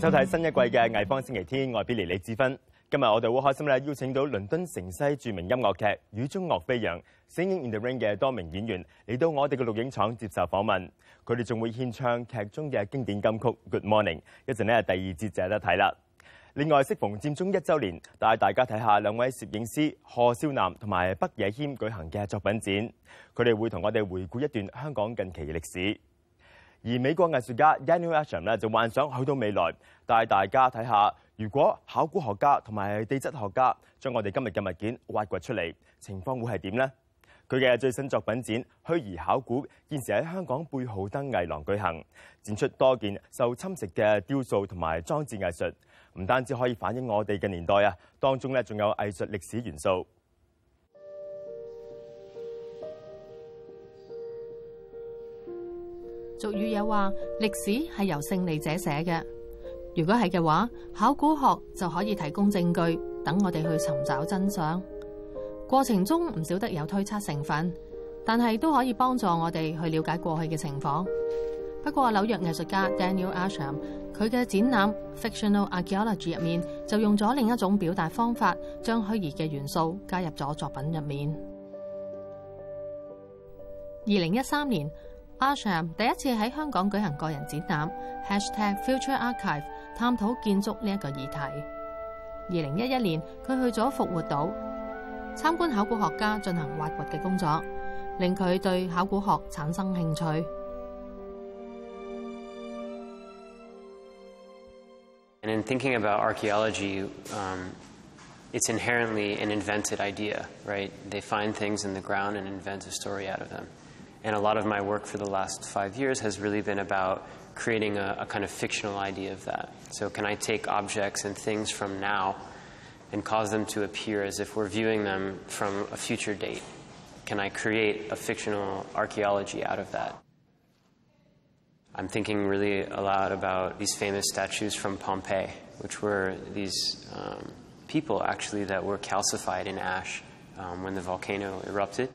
收睇新一季嘅《艺方星期天》，外 l y 李志芬。今日我哋好开心咧，邀请到伦敦城西著名音乐剧《雨中乐飞扬》《Sing i n h e r a i n 嘅多名演员嚟到我哋嘅录影厂接受访问。佢哋仲会献唱剧中嘅经典金曲《Good Morning》。一阵咧，第二节就得睇啦。另外，适逢占中一周年，带大家睇下两位摄影师贺少南同埋北野谦举行嘅作品展。佢哋会同我哋回顾一段香港近期嘅历史。而美國藝術家 Daniel Ashm 咧就幻想去到未來，帶大家睇下，如果考古學家同埋地質學家將我哋今日嘅物件挖掘出嚟，情況會係點呢？佢嘅最新作品展《虛擬考古》現時喺香港貝豪登藝廊舉行，展出多件受侵蝕嘅雕塑同埋裝置藝術，唔單止可以反映我哋嘅年代啊，當中咧仲有藝術歷史元素。俗语有话历史系由胜利者写嘅。如果系嘅话，考古学就可以提供证据，等我哋去寻找真相。过程中唔少得有推测成分，但系都可以帮助我哋去了解过去嘅情况。不过纽约艺术家 Daniel Asham 佢嘅展览《Fictional a r c h a e o l o g y 入面就用咗另一种表达方法，将虚嘅元素加入咗作品入面。二零一三年。阿 Sam 第一次喺香港举行个人展览，#FutureArchive Hashtag 探讨建筑呢一个议题。二零一一年，佢去咗复活岛参观考古学家进行挖掘嘅工作，令佢对考古学产生兴趣。And in thinking about archaeology, um, it's inherently an invented idea, right? They find things in the ground and invent a story out of them. And a lot of my work for the last five years has really been about creating a, a, kind of fictional idea of that. So, can I take objects and things from now and cause them to appear as if we're viewing them from a future date? Can I create a fictional archaeology out of that? I'm thinking really a lot about these famous statues from Pompeii, which were these um, people actually that were calcified in ash um, when the volcano erupted.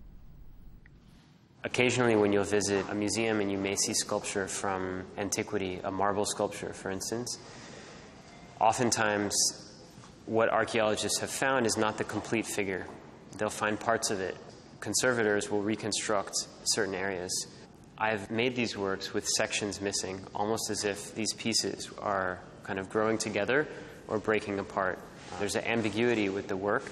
Occasionally, when you'll visit a museum and you may see sculpture from antiquity, a marble sculpture, for instance, oftentimes what archaeologists have found is not the complete figure. They'll find parts of it. Conservators will reconstruct certain areas. I've made these works with sections missing, almost as if these pieces are kind of growing together or breaking apart. There's an ambiguity with the work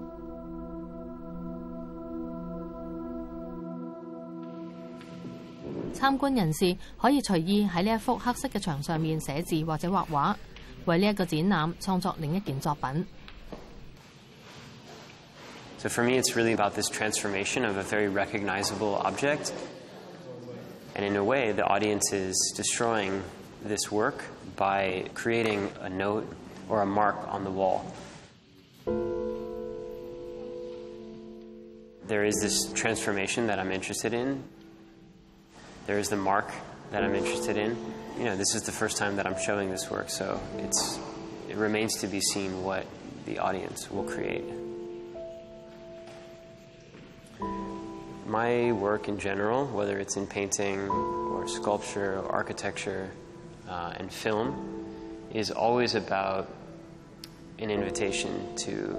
So for me, it's really about this transformation of a very recognizable object. And in a way, the audience is destroying this work by creating a note or a mark on the wall. There is this transformation that I'm interested in there is the mark that I'm interested in. You know, this is the first time that I'm showing this work, so it's, it remains to be seen what the audience will create. My work in general, whether it's in painting or sculpture or architecture uh, and film, is always about an invitation to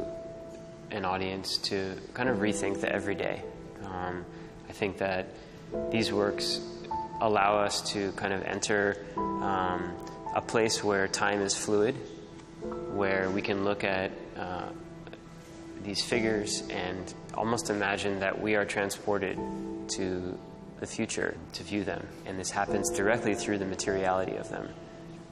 an audience to kind of rethink the everyday. Um, I think that these works allow us to kind of enter um, a place where time is fluid, where we can look at uh, these figures and almost imagine that we are transported to the future to view them. And this happens directly through the materiality of them.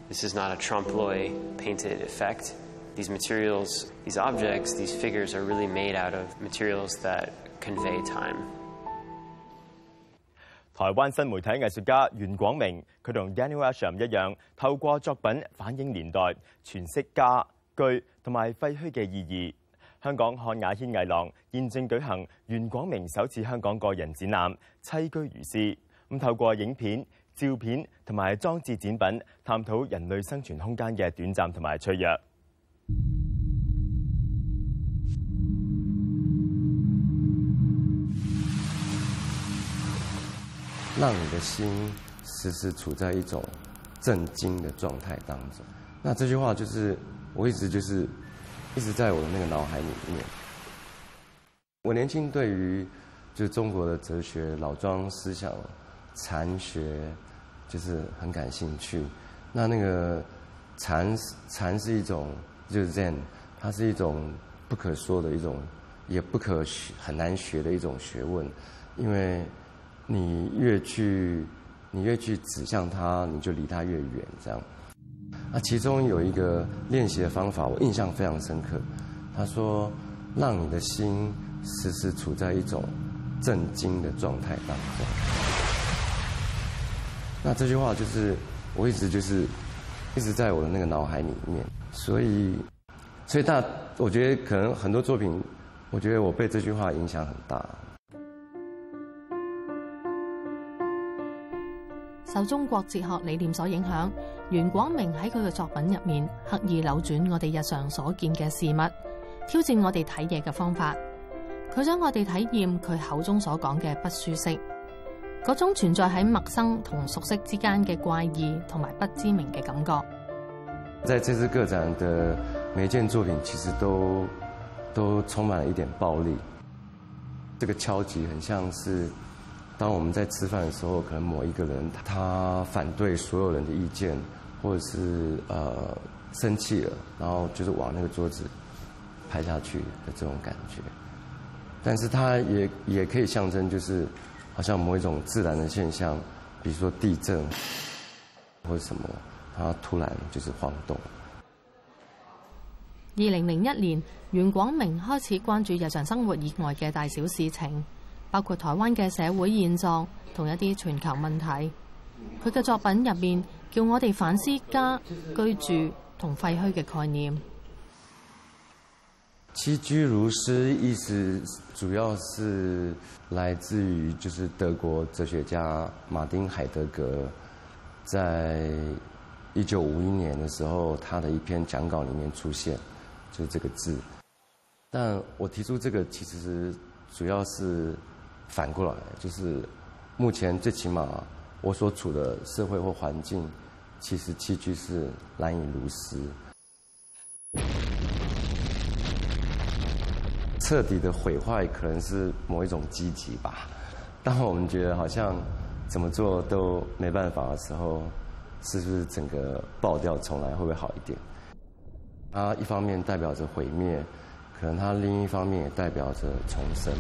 This is not a trompe l'oeil painted effect. These materials, these objects, these figures are really made out of materials that convey time. 台灣新媒體藝術家袁廣明，佢同 Daniel Asham 一樣，透過作品反映年代、傳飾家居同埋廢墟嘅意義。香港漢雅軒藝廊現正舉行袁廣明首次香港個人展覽《棲居如是」。咁透過影片、照片同埋裝置展品，探討人類生存空間嘅短暫同埋脆弱。让你的心时时处在一种震惊的状态当中。那这句话就是我一直就是一直在我的那个脑海里面。我年轻对于就中国的哲学、老庄思想、禅学就是很感兴趣。那那个禅禅是一种就是 Zen，它是一种不可说的一种，也不可很难学的一种学问，因为。你越去，你越去指向他，你就离他越远。这样，那其中有一个练习的方法，我印象非常深刻。他说：“让你的心时时处在一种震惊的状态当中。”那这句话就是，我一直就是一直在我的那个脑海里面。所以，所以大，我觉得可能很多作品，我觉得我被这句话影响很大。受中国哲学理念所影响，袁广明喺佢嘅作品入面刻意扭转我哋日常所见嘅事物，挑战我哋睇嘢嘅方法。佢想我哋体验佢口中所讲嘅不舒适，嗰种存在喺陌生同熟悉之间嘅怪异同埋不知名嘅感觉。在这次个展的每件作品，其实都都充满了一点暴力。这个敲击很像是。当我们在吃饭的时候，可能某一个人他反对所有人的意见，或者是呃生气了，然后就是往那个桌子拍下去的这种感觉。但是它也也可以象征，就是好像某一种自然的现象，比如说地震或者什么，它突然就是晃动。二零零一年，袁广明开始关注日常生活以外嘅大小事情。包括台灣嘅社會現狀同一啲全球問題，佢嘅作品入面叫我哋反思家居住同廢墟嘅概念。栖居如斯，意思主要是來自於就是德國哲學家馬丁海德格，在一九五一年嘅時候，他的一篇講稿里面出現就这個字，但我提出这個其實主要是。反过来就是，目前最起码我所处的社会或环境，其实器具是难以如斯。彻底的毁坏可能是某一种积极吧，当我们觉得好像怎么做都没办法的时候，是不是整个爆掉重来会不会好一点？它一方面代表着毁灭，可能它另一方面也代表着重生。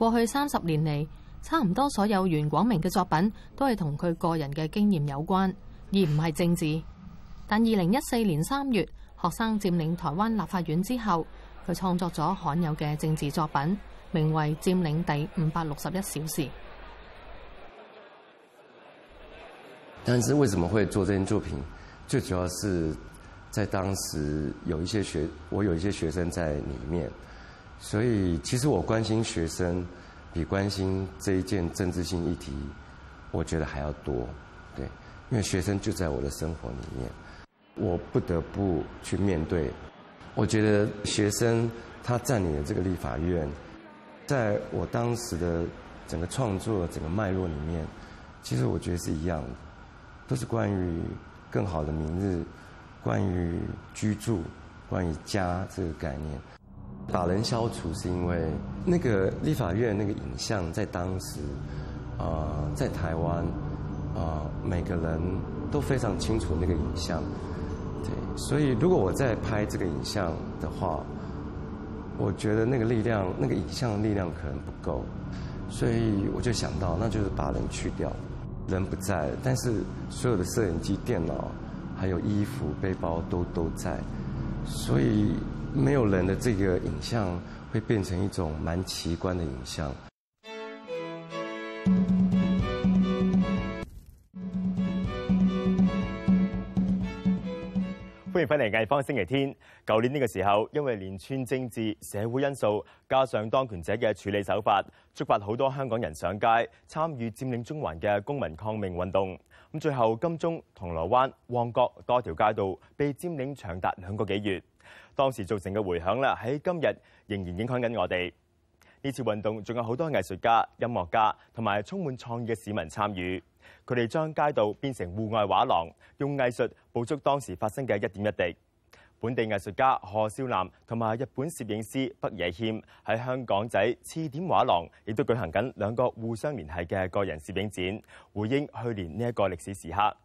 过去三十年嚟，差唔多所有袁广明嘅作品都系同佢个人嘅经验有关，而唔系政治。但二零一四年三月，学生占领台湾立法院之后，佢创作咗罕有嘅政治作品，名为《占领地五百六十一小时》。但是为什么会做这件作品？最主要是在当时有一些学，我有一些学生在里面。所以，其实我关心学生，比关心这一件政治性议题，我觉得还要多，对，因为学生就在我的生活里面，我不得不去面对。我觉得学生他占领了这个立法院，在我当时的整个创作整个脉络里面，其实我觉得是一样的，都是关于更好的明日，关于居住，关于家这个概念。把人消除是因为那个立法院那个影像在当时，呃，在台湾，呃，每个人都非常清楚那个影像，对，所以如果我在拍这个影像的话，我觉得那个力量，那个影像的力量可能不够，所以我就想到，那就是把人去掉，人不在，但是所有的摄影机、电脑，还有衣服、背包都都在，所以。没有人的这个影像会变成一种蛮奇观的影像。欢迎翻嚟《艺方星期天》。旧年呢个时候，因为连串政治、社會因素，加上當權者嘅處理手法，觸發好多香港人上街參與佔領中環嘅公民抗命運動。咁最後，金鐘、銅鑼灣、旺角多條街道被佔領，長達兩個幾月。當時造成嘅回響啦，喺今日仍然影響緊我哋。呢次運動仲有好多藝術家、音樂家同埋充滿創意嘅市民參與。佢哋將街道變成戶外畫廊，用藝術捕捉當時發生嘅一點一滴。本地藝術家何少南同埋日本攝影師北野謙喺香港仔刺點畫廊，亦都舉行緊兩個互相聯繫嘅個人攝影展，回應去年呢一個歷史時刻。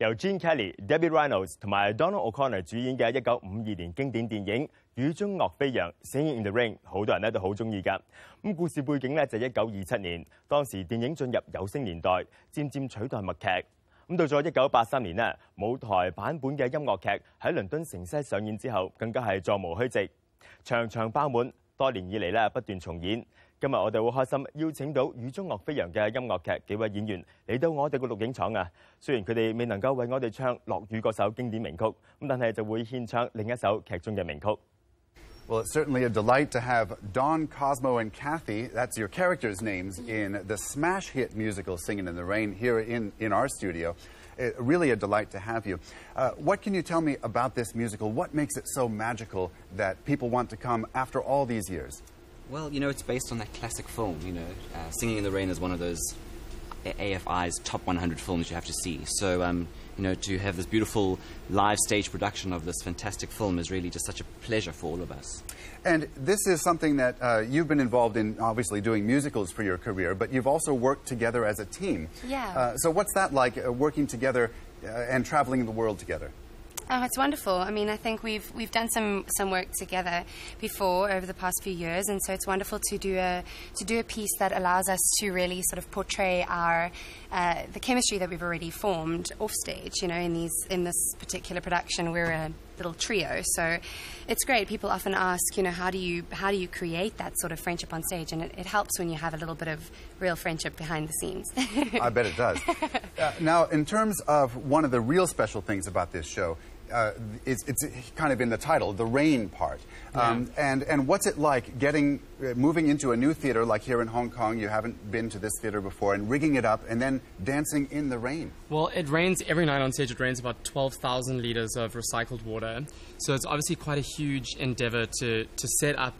由 Jean Kelly、d e b b i e Reynolds 同埋 Donald O'Connor 主演嘅一九五二年经典电影《雨中岳飞扬》（Singin' in the Rain），好多人咧都好中意噶。咁故事背景咧就一九二七年，当时电影进入有声年代，渐渐取代默剧。咁到咗一九八三年呢，舞台版本嘅音乐剧喺伦敦城西上演之后，更加系座无虚席，场场爆满。多年以嚟咧不断重演。今日我哋好开心，邀请到《雨中樂飞扬》嘅音乐剧几位演员嚟到我哋個录影厂啊！虽然佢哋未能够为我哋唱《落雨》嗰首经典名曲，咁但系就会献唱另一首剧中嘅名曲。Well, it's certainly a delight to have Don Cosmo and Kathy, that's your characters' names in the smash hit musical Singing in the Rain here in in our studio. Really a delight to have you. What can you tell me about this musical? What makes it so magical that people want to come after all these years? Well, you know, it's based on that classic film. You know, uh, Singing in the Rain is one of those AFI's top 100 films you have to see. So, um, you know, to have this beautiful live stage production of this fantastic film is really just such a pleasure for all of us. And this is something that uh, you've been involved in, obviously, doing musicals for your career, but you've also worked together as a team. Yeah. Uh, so what's that like, uh, working together uh, and traveling the world together? Oh, it's wonderful. I mean, I think we've we've done some, some work together before over the past few years, and so it's wonderful to do a to do a piece that allows us to really sort of portray our uh, the chemistry that we've already formed off stage. You know, in these in this particular production, we're a little trio, so it's great. People often ask, you know, how do you how do you create that sort of friendship on stage? And it, it helps when you have a little bit of real friendship behind the scenes. I bet it does. Uh, now, in terms of one of the real special things about this show uh, it's, it's, kind of in the title, the rain part. Yeah. Um, and, and what's it like getting, uh, moving into a new theater like here in Hong Kong, you haven't been to this theater before, and rigging it up and then dancing in the rain? Well, it rains every night on stage, it rains about 12,000 liters of recycled water. So it's obviously quite a huge endeavor to, to set up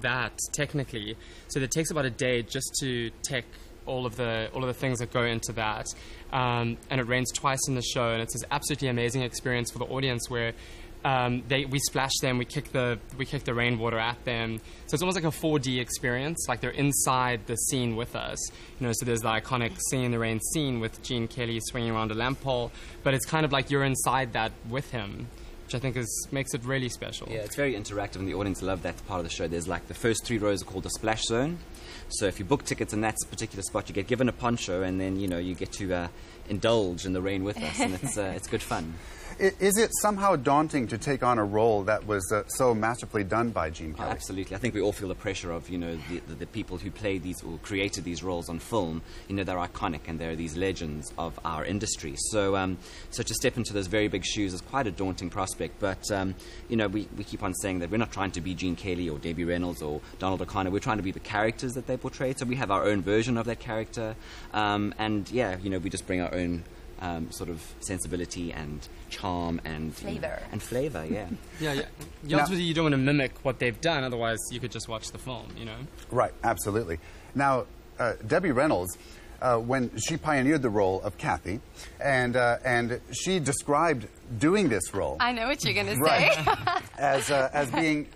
that technically. So it takes about a day just to tech all of the all of the things that go into that. Um, and it rains twice in the show, and it's this absolutely amazing experience for the audience where. Um, they, we splash them, we kick the we kick the rainwater at them. So it's almost like a 4D experience. Like they're inside the scene with us. You know, so there's the iconic scene, in the Rain" scene with Gene Kelly swinging around a lamp pole, but it's kind of like you're inside that with him which I think is makes it really special. Yeah, it's very interactive, and the audience love that part of the show. There's like the first three rows are called the splash zone. So if you book tickets in that particular spot, you get given a poncho, and then you know you get to uh, indulge in the rain with us, and it's uh, it's good fun. Is it somehow daunting to take on a role that was uh, so masterfully done by Gene Kelly? absolutely. I think we all feel the pressure of, you know, the, the, the people who played these or created these roles on film. You know, they're iconic and they're these legends of our industry. So, um, so to step into those very big shoes is quite a daunting prospect. But, um, you know, we, we keep on saying that we're not trying to be Gene Kelly or Debbie Reynolds or Donald O'Connor. We're trying to be the characters that they portrayed. So we have our own version of that character. Um, and, yeah, you know, we just bring our own um, sort of sensibility and charm and flavor. You know, and flavor, yeah. yeah, yeah. You, you don't want to mimic what they've done, otherwise, you could just watch the film, you know? Right, absolutely. Now, uh, Debbie Reynolds. Uh, when she pioneered the role of Kathy, and uh, and she described doing this role. I know what you're going to say. as uh, as being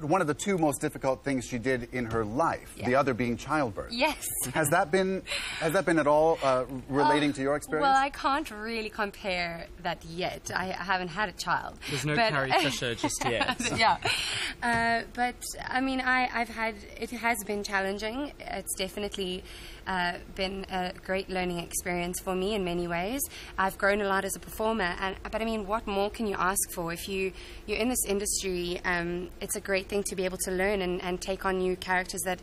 one of the two most difficult things she did in her life, yeah. the other being childbirth. Yes. Has that been has that been at all uh, relating uh, to your uh, experience? Well, I can't really compare that yet. I, I haven't had a child. There's no but, Carrie Fisher just yet. So. yeah. Uh, but I mean, I, I've had it has been challenging. It's definitely. Uh, been a great learning experience for me in many ways. I've grown a lot as a performer, and, but I mean, what more can you ask for if you you're in this industry? Um, it's a great thing to be able to learn and, and take on new characters that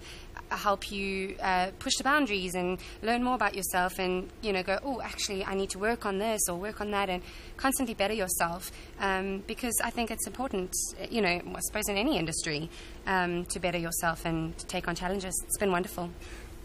help you uh, push the boundaries and learn more about yourself and you know go oh actually I need to work on this or work on that and constantly better yourself um, because I think it's important you know I suppose in any industry um, to better yourself and to take on challenges it's been wonderful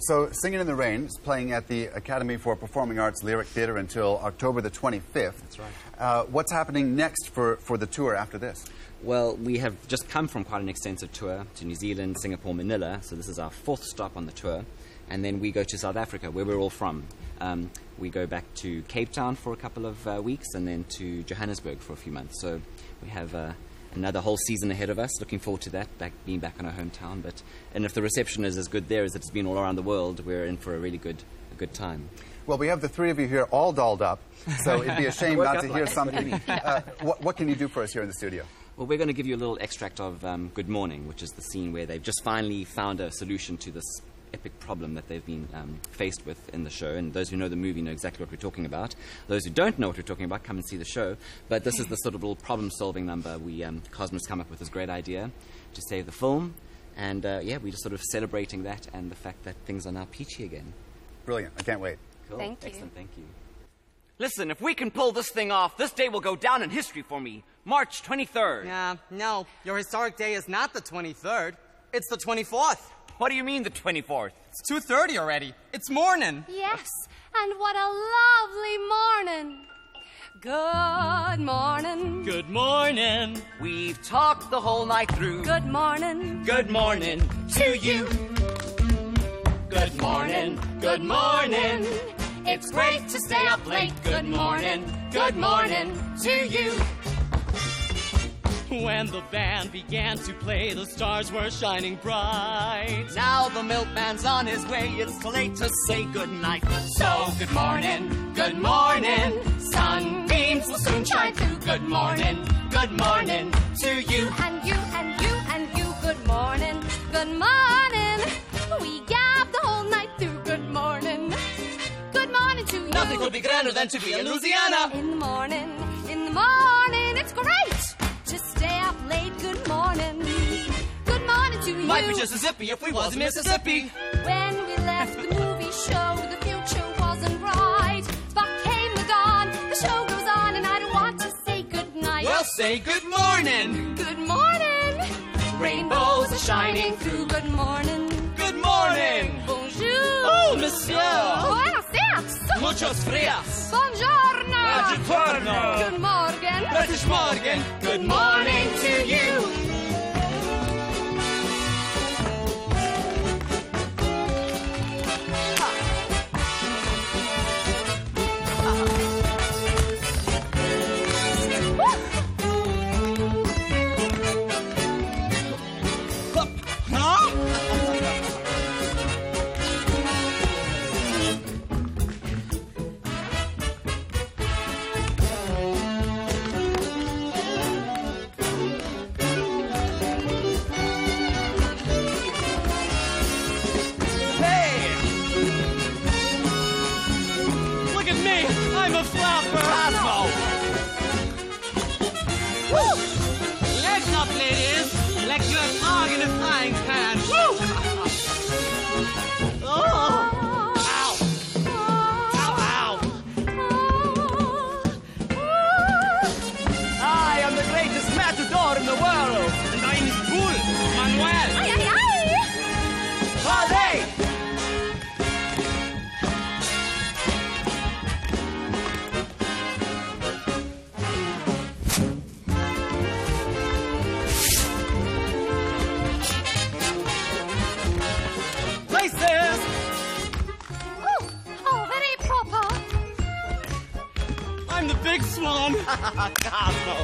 so Singing in the Rain is playing at the Academy for Performing Arts Lyric Theatre until October the 25th. That's right. Uh, what's happening next for, for the tour after this? Well, we have just come from quite an extensive tour to New Zealand, Singapore, Manila, so this is our fourth stop on the tour. And then we go to South Africa, where we're all from. Um, we go back to Cape Town for a couple of uh, weeks and then to Johannesburg for a few months. So we have uh, another whole season ahead of us. Looking forward to that, back, being back in our hometown. But and if the reception is as good there as it's been all around the world, we're in for a really good a good time. Well, we have the three of you here all dolled up, so it'd be a shame not to hear something. Uh, what, what, can you do for us here in the studio? Well, we're going to give you a little extract of um, Good Morning, which is the scene where they've just finally found a solution to this epic problem that they've been um, faced with in the show. And those who know the movie know exactly what we're talking about. Those who don't know what we're talking about, come and see the show. But this is the sort of little problem solving number we um, Cosmos come up with this great idea to save the film. And uh, yeah, we're just sort of celebrating that and the fact that things are now peachy again. Brilliant. I can't wait. Cool. Thank you. Excellent. Thank you. Listen, if we can pull this thing off, this day will go down in history for me. March 23rd. Yeah, no, your historic day is not the 23rd. It's the 24th. What do you mean the 24th? It's 2.30 already. It's morning. Yes, and what a lovely morning. Good morning. Good morning. We've talked the whole night through. Good morning. Good morning to you. Good morning. Good morning. Good morning. It's great to stay up late. Good morning, good morning to you. When the band began to play, the stars were shining bright. Now the milkman's on his way, it's late to say goodnight. So good morning, good morning, sunbeams will soon shine through. Good morning, good morning to you and you and you and you. Good morning, good morning. Nothing could be grander than to be in Louisiana. In the morning, in the morning, it's great to stay up late. Good morning. Good morning to you. Might be just a zippy if we was in Mississippi. When we left the movie show, the future wasn't bright. But came the dawn, the show goes on, and I don't want to say good night. Well, say good morning. Good morning. Rainbows are shining through. Good morning. Good morning. Bonjour. Oh, monsieur. Oh, I don't say Platz! Muchos frias! Buongiorno! Buongiorno! Good morning! Good morning! Good morning to you! Woo! Legs up, ladies, like you're a frog in a frying pan. Woo! I'm the big swan. Cosmo.